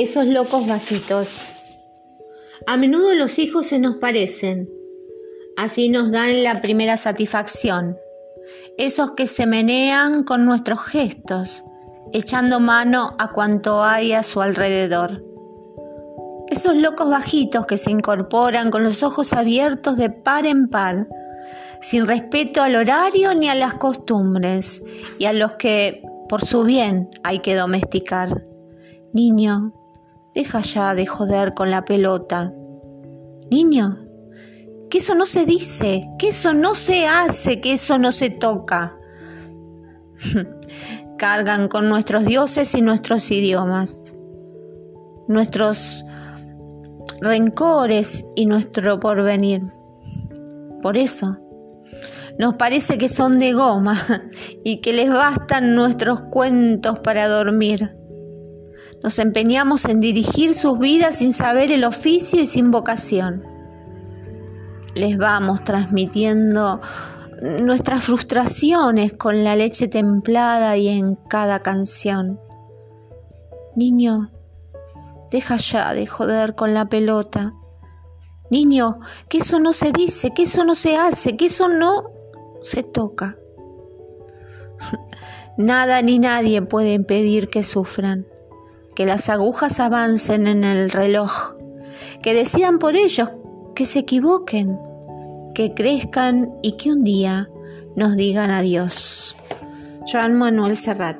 Esos locos bajitos. A menudo los hijos se nos parecen. Así nos dan la primera satisfacción. Esos que se menean con nuestros gestos, echando mano a cuanto hay a su alrededor. Esos locos bajitos que se incorporan con los ojos abiertos de par en par, sin respeto al horario ni a las costumbres, y a los que, por su bien, hay que domesticar. Niño, deja ya de joder con la pelota. Niño, que eso no se dice, que eso no se hace, que eso no se toca. Cargan con nuestros dioses y nuestros idiomas, nuestros rencores y nuestro porvenir. Por eso, nos parece que son de goma y que les bastan nuestros cuentos para dormir. Nos empeñamos en dirigir sus vidas sin saber el oficio y sin vocación. Les vamos transmitiendo nuestras frustraciones con la leche templada y en cada canción. Niño, deja ya de joder con la pelota. Niño, que eso no se dice, que eso no se hace, que eso no se toca. Nada ni nadie puede impedir que sufran, que las agujas avancen en el reloj, que decidan por ellos, que se equivoquen, que crezcan y que un día nos digan adiós. Joan Manuel Serrat